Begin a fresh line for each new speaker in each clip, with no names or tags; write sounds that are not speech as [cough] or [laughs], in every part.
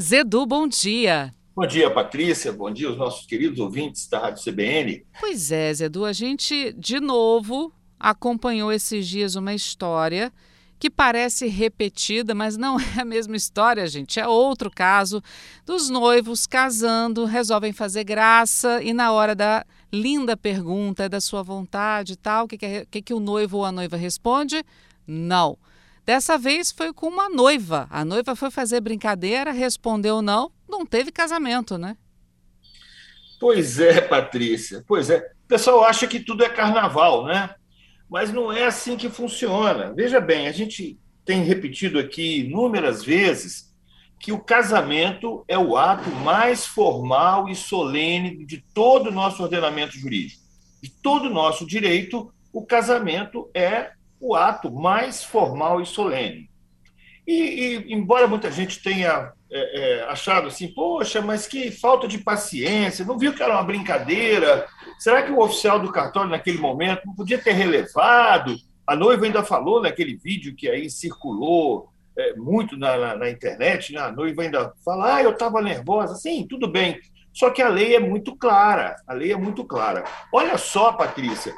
Zedu, bom dia.
Bom dia, Patrícia. Bom dia aos nossos queridos ouvintes da Rádio CBN.
Pois é, Zedu, a gente de novo acompanhou esses dias uma história que parece repetida, mas não [laughs] é a mesma história, gente. É outro caso dos noivos casando, resolvem fazer graça e na hora da linda pergunta da sua vontade e tal, o que, que, que, que o noivo ou a noiva responde? Não. Dessa vez foi com uma noiva. A noiva foi fazer brincadeira, respondeu não, não teve casamento, né?
Pois é, Patrícia. Pois é. O pessoal acha que tudo é carnaval, né? Mas não é assim que funciona. Veja bem, a gente tem repetido aqui inúmeras vezes que o casamento é o ato mais formal e solene de todo o nosso ordenamento jurídico. De todo o nosso direito, o casamento é o ato mais formal e solene. E, e embora muita gente tenha é, é, achado assim, poxa, mas que falta de paciência, não viu que era uma brincadeira? Será que o oficial do cartório, naquele momento, não podia ter relevado? A noiva ainda falou naquele vídeo que aí circulou é, muito na, na, na, internet, né? a noiva ainda fala, ah, eu estava nervosa. Sim, tudo bem, só que a lei é muito clara, a lei é muito clara. Olha só, Patrícia,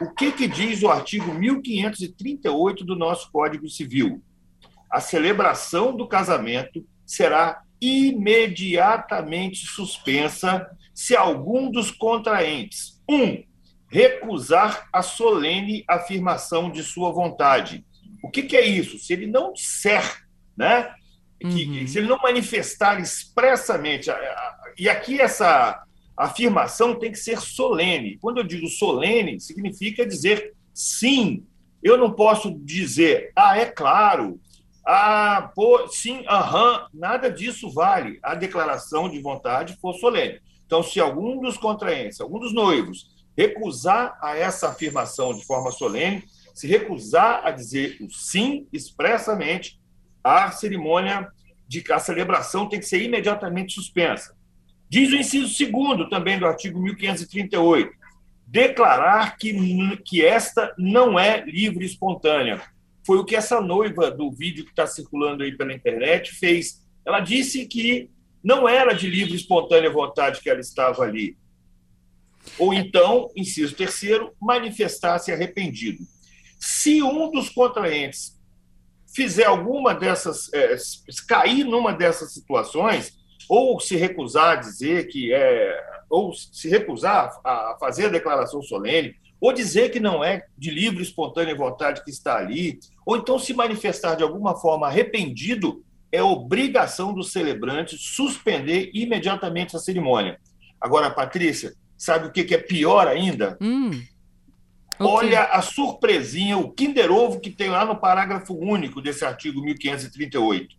o que, que diz o artigo 1538 do nosso Código Civil? A celebração do casamento será imediatamente suspensa se algum dos contraentes, um, recusar a solene afirmação de sua vontade. O que, que é isso? Se ele não disser, né? Que, uhum. Se ele não manifestar expressamente e aqui essa afirmação tem que ser solene. Quando eu digo solene, significa dizer sim. Eu não posso dizer, ah, é claro, ah, pô, sim, aham, nada disso vale. A declaração de vontade for solene. Então, se algum dos contraentes, algum dos noivos, recusar a essa afirmação de forma solene, se recusar a dizer o sim expressamente, a cerimônia de a celebração tem que ser imediatamente suspensa. Diz o inciso segundo também do artigo 1538, declarar que, que esta não é livre e espontânea. Foi o que essa noiva do vídeo que está circulando aí pela internet fez. Ela disse que não era de livre e espontânea vontade que ela estava ali. Ou então, inciso terceiro, manifestar-se arrependido. Se um dos contraentes fizer alguma dessas, é, cair numa dessas situações, ou se recusar a dizer que é, ou se recusar a fazer a declaração solene, ou dizer que não é de livre espontânea vontade que está ali, ou então se manifestar de alguma forma arrependido, é obrigação do celebrante suspender imediatamente a cerimônia. Agora, Patrícia, sabe o que é pior ainda?
Hum,
Olha a surpresinha, o Kinder Ovo que tem lá no parágrafo único desse artigo 1538.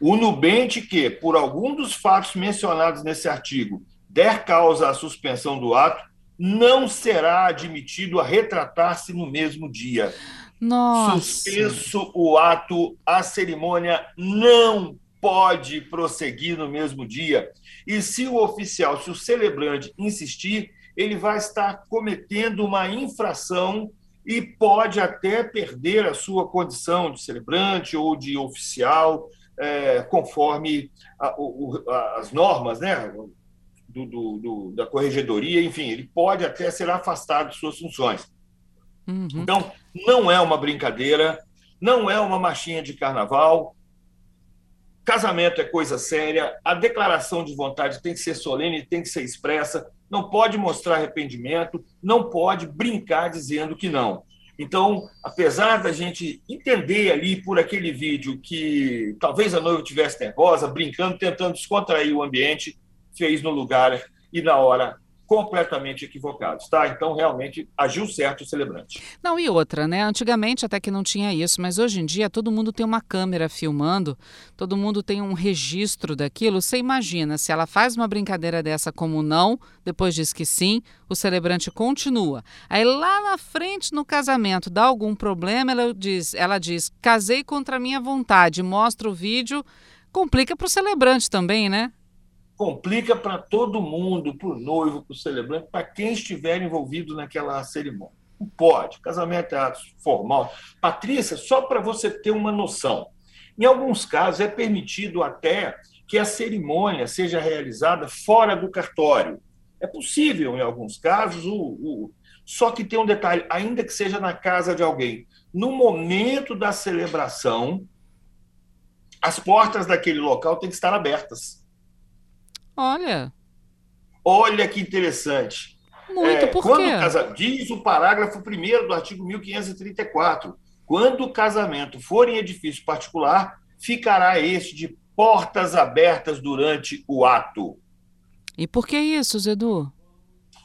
O nubente que, por algum dos fatos mencionados nesse artigo, der causa à suspensão do ato, não será admitido a retratar-se no mesmo dia.
Nossa.
Suspenso o ato, a cerimônia não pode prosseguir no mesmo dia. E se o oficial, se o celebrante insistir, ele vai estar cometendo uma infração e pode até perder a sua condição de celebrante ou de oficial é, conforme a, o, as normas né, do, do, do, da corregedoria, enfim, ele pode até ser afastado de suas funções.
Uhum.
Então, não é uma brincadeira, não é uma machinha de carnaval. Casamento é coisa séria, a declaração de vontade tem que ser solene, tem que ser expressa, não pode mostrar arrependimento, não pode brincar dizendo que não. Então, apesar da gente entender ali por aquele vídeo que talvez a noiva tivesse nervosa, brincando, tentando descontrair o ambiente, fez no lugar e na hora completamente equivocados, tá? Então, realmente, agiu certo o celebrante.
Não, e outra, né? Antigamente até que não tinha isso, mas hoje em dia todo mundo tem uma câmera filmando, todo mundo tem um registro daquilo. Você imagina, se ela faz uma brincadeira dessa como não, depois diz que sim, o celebrante continua. Aí lá na frente, no casamento, dá algum problema, ela diz, ela diz casei contra minha vontade, mostra o vídeo, complica para o celebrante também, né?
Complica para todo mundo, para o noivo, para o celebrante, para quem estiver envolvido naquela cerimônia. Não pode. Casamento é ato formal. Patrícia, só para você ter uma noção, em alguns casos é permitido até que a cerimônia seja realizada fora do cartório. É possível, em alguns casos, o, o, só que tem um detalhe: ainda que seja na casa de alguém, no momento da celebração, as portas daquele local têm que estar abertas.
Olha.
Olha que interessante.
Muito, é, por quando quê?
Casa, diz o parágrafo 1 do artigo 1534. Quando o casamento for em edifício particular, ficará este de portas abertas durante o ato.
E por que isso, Zedu?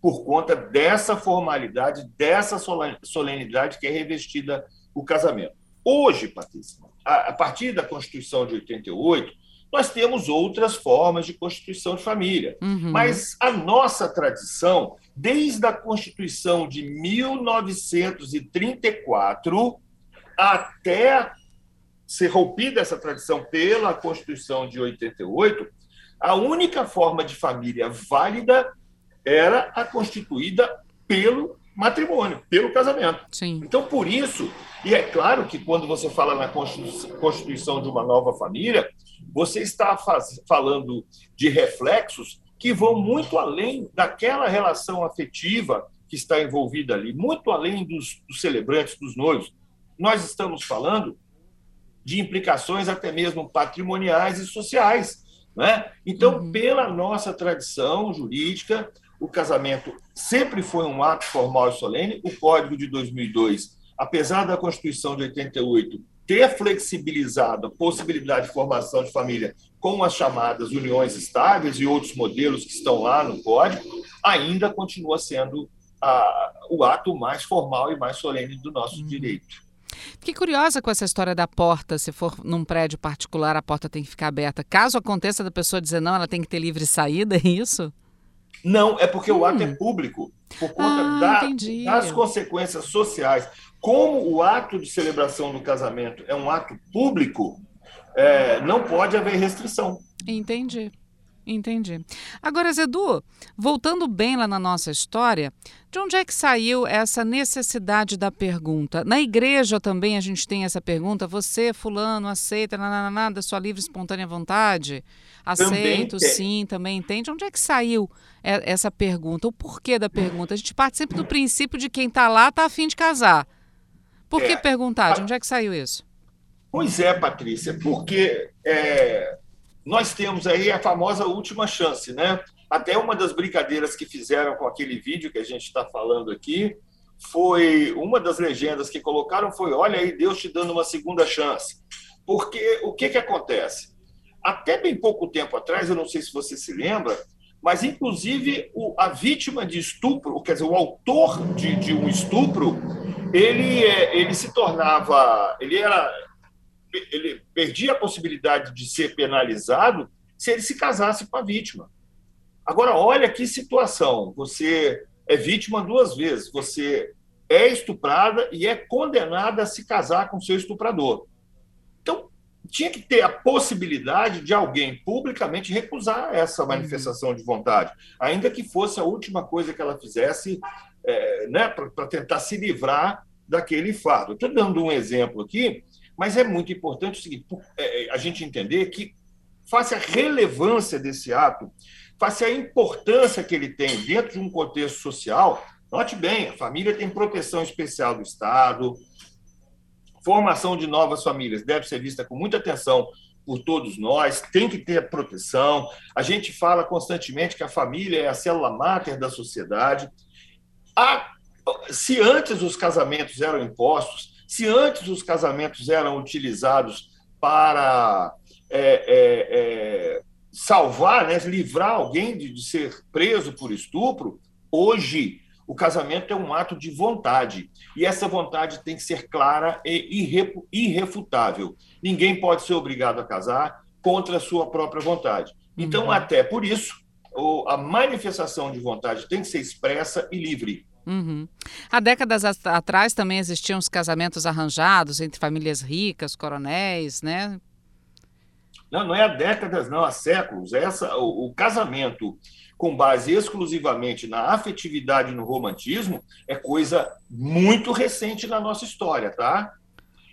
Por conta dessa formalidade, dessa solenidade que é revestida o casamento. Hoje, Patrícia, a, partir da Constituição de 88, nós temos outras formas de constituição de família. Uhum. Mas a nossa tradição, desde a Constituição de 1934 até ser rompida essa tradição pela Constituição de 88, a única forma de família válida era a constituída pelo matrimônio, pelo casamento.
Sim.
Então, por isso, e é claro que quando você fala na constituição de uma nova família, você está faz, falando de reflexos que vão muito além daquela relação afetiva que está envolvida ali, muito além dos, dos celebrantes, dos noivos. Nós estamos falando de implicações até mesmo patrimoniais e sociais. Né? Então, uhum. pela nossa tradição jurídica, o casamento sempre foi um ato formal e solene. O Código de 2002, apesar da Constituição de 88 ter flexibilizado a possibilidade de formação de família com as chamadas uniões estáveis e outros modelos que estão lá no Código, ainda continua sendo a, o ato mais formal e mais solene do nosso uhum. direito.
Fiquei curiosa com essa história da porta. Se for num prédio particular, a porta tem que ficar aberta. Caso aconteça da pessoa dizer não, ela tem que ter livre saída, é isso?
Não, é porque hum. o ato é hum. público, por conta ah, da, das consequências sociais. Como o ato de celebração do casamento é um ato público, é, não pode haver restrição.
Entendi. Entendi. Agora, Zedu, voltando bem lá na nossa história, de onde é que saiu essa necessidade da pergunta? Na igreja também a gente tem essa pergunta: você, fulano, aceita nada da sua livre e espontânea vontade? Aceito, sim, também tem. De onde é que saiu essa pergunta? O porquê da pergunta? A gente parte sempre do princípio de quem está lá está afim de casar. Por que é, perguntar? De onde é que saiu isso?
Pois é, Patrícia, porque é, nós temos aí a famosa última chance, né? Até uma das brincadeiras que fizeram com aquele vídeo que a gente está falando aqui foi uma das legendas que colocaram foi olha aí Deus te dando uma segunda chance, porque o que que acontece? Até bem pouco tempo atrás, eu não sei se você se lembra, mas inclusive o, a vítima de estupro, quer dizer, o autor de, de um estupro, ele, é, ele se tornava, ele era ele perdia a possibilidade de ser penalizado se ele se casasse com a vítima. Agora, olha que situação. Você é vítima duas vezes. Você é estuprada e é condenada a se casar com seu estuprador. Então, tinha que ter a possibilidade de alguém publicamente recusar essa uhum. manifestação de vontade, ainda que fosse a última coisa que ela fizesse é, né, para tentar se livrar daquele fardo. Estou dando um exemplo aqui mas é muito importante o seguinte, é, é, a gente entender que, face à relevância desse ato, face à importância que ele tem dentro de um contexto social, note bem, a família tem proteção especial do Estado, formação de novas famílias deve ser vista com muita atenção por todos nós, tem que ter proteção. A gente fala constantemente que a família é a célula máter da sociedade. A, se antes os casamentos eram impostos, se antes os casamentos eram utilizados para é, é, é, salvar, né, livrar alguém de, de ser preso por estupro, hoje o casamento é um ato de vontade. E essa vontade tem que ser clara e irrefutável. Ninguém pode ser obrigado a casar contra a sua própria vontade. Então, uhum. até por isso, a manifestação de vontade tem que ser expressa e livre.
Uhum. Há décadas atrás também existiam os casamentos arranjados entre famílias ricas, coronéis, né?
Não, não é há décadas, não, há séculos. Essa, o, o casamento com base exclusivamente na afetividade e no romantismo é coisa muito recente na nossa história, tá?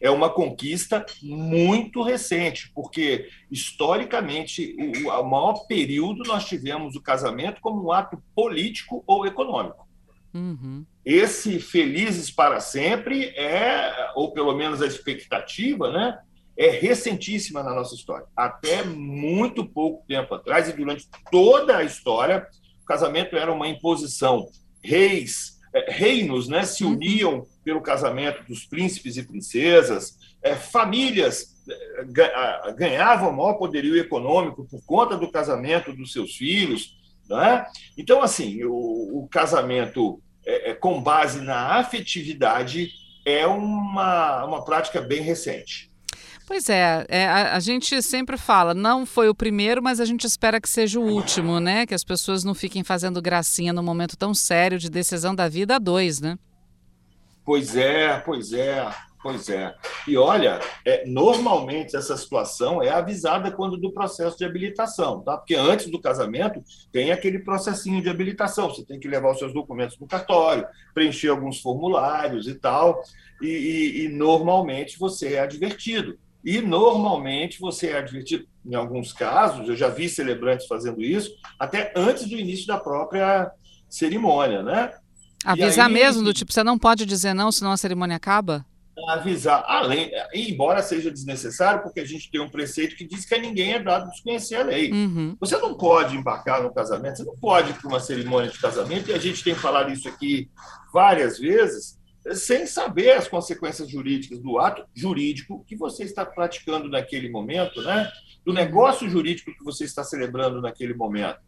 é uma conquista muito recente, porque historicamente o, o maior período nós tivemos o casamento como um ato político ou econômico. Uhum. Esse felizes para sempre é, ou pelo menos a expectativa, né, é recentíssima na nossa história. Até muito pouco tempo atrás e durante toda a história, o casamento era uma imposição. Reis, é, reinos, né, se uhum. uniam pelo casamento dos príncipes e princesas, é, famílias é, ganhavam maior poderio econômico por conta do casamento dos seus filhos. Né? Então, assim, o, o casamento é, é, com base na afetividade é uma, uma prática bem recente.
Pois é, é a, a, gente sempre fala, não foi o primeiro, mas a gente espera que seja o último, né? Que as pessoas não fiquem fazendo gracinha num momento tão sério de decisão da vida a dois, né?
Pois é, pois é. Pois é. E olha, é, normalmente essa situação é avisada quando do processo de habilitação, tá? Porque antes do casamento tem aquele processinho de habilitação. Você tem que levar os seus documentos no cartório, preencher alguns formulários e tal. E, e, e normalmente você é advertido. E normalmente você é advertido, em alguns casos, eu já vi celebrantes fazendo isso, até antes do início da própria cerimônia, né?
Avisar aí, mesmo, do tipo, você não pode dizer não, senão a cerimônia acaba?
Avisar, além, embora seja desnecessário, porque a gente tem um preceito que diz que a ninguém é dado desconhecer a lei. Uhum. Você não pode embarcar no casamento, você não pode ir para uma cerimônia de casamento, e a gente tem falado isso aqui várias vezes, sem saber as consequências jurídicas do ato jurídico que você está praticando naquele momento, né? do negócio jurídico que você está celebrando naquele momento.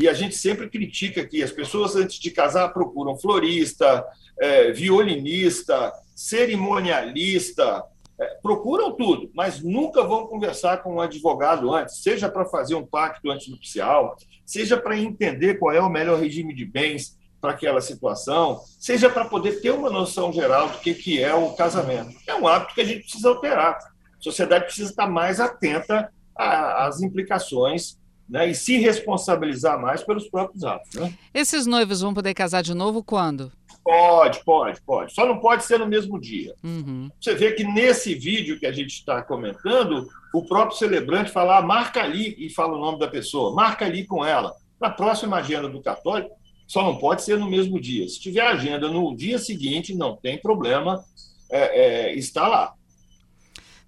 E a gente sempre critica que as pessoas, antes de casar, procuram florista, é, violinista, cerimonialista, é, procuram tudo, mas nunca vão conversar com um advogado antes, seja para fazer um pacto antinupcial, seja para entender qual é o melhor regime de bens para aquela situação, seja para poder ter uma noção geral do que, que é o casamento. É um hábito que a gente precisa alterar. A sociedade precisa estar mais atenta às implicações né, e se responsabilizar mais pelos próprios atos. Né?
Esses noivos vão poder casar de novo quando?
Pode, pode, pode. Só não pode ser no mesmo dia. Uhum. Você vê que nesse vídeo que a gente está comentando, o próprio celebrante fala, ah, marca ali, e fala o nome da pessoa, marca ali com ela. Na próxima agenda do católico, só não pode ser no mesmo dia. Se tiver agenda no dia seguinte, não tem problema, é, é, está lá.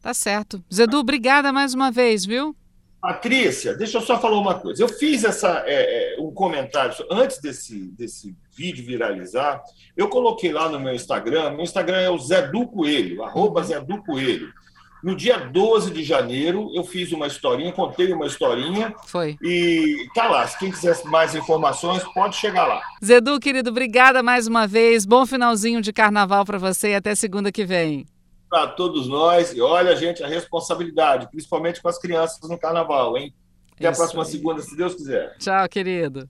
Tá certo. Zedu, obrigada mais uma vez, viu?
Patrícia, deixa eu só falar uma coisa. Eu fiz essa, é, comentário antes desse, desse vídeo viralizar. Eu coloquei lá no meu Instagram. Meu Instagram é o Zé Coelho, arroba Zé Coelho. No dia 12 de janeiro, eu fiz uma historinha, contei uma historinha.
Foi.
E tá lá. Se quem quiser mais informações, pode chegar lá.
Zedu, querido, obrigada mais uma vez. Bom finalzinho de carnaval para você e até segunda que vem
para todos nós. E olha, gente, a responsabilidade, principalmente com as crianças no carnaval, hein? Até Isso a próxima aí. segunda, se Deus quiser.
Tchau, querido.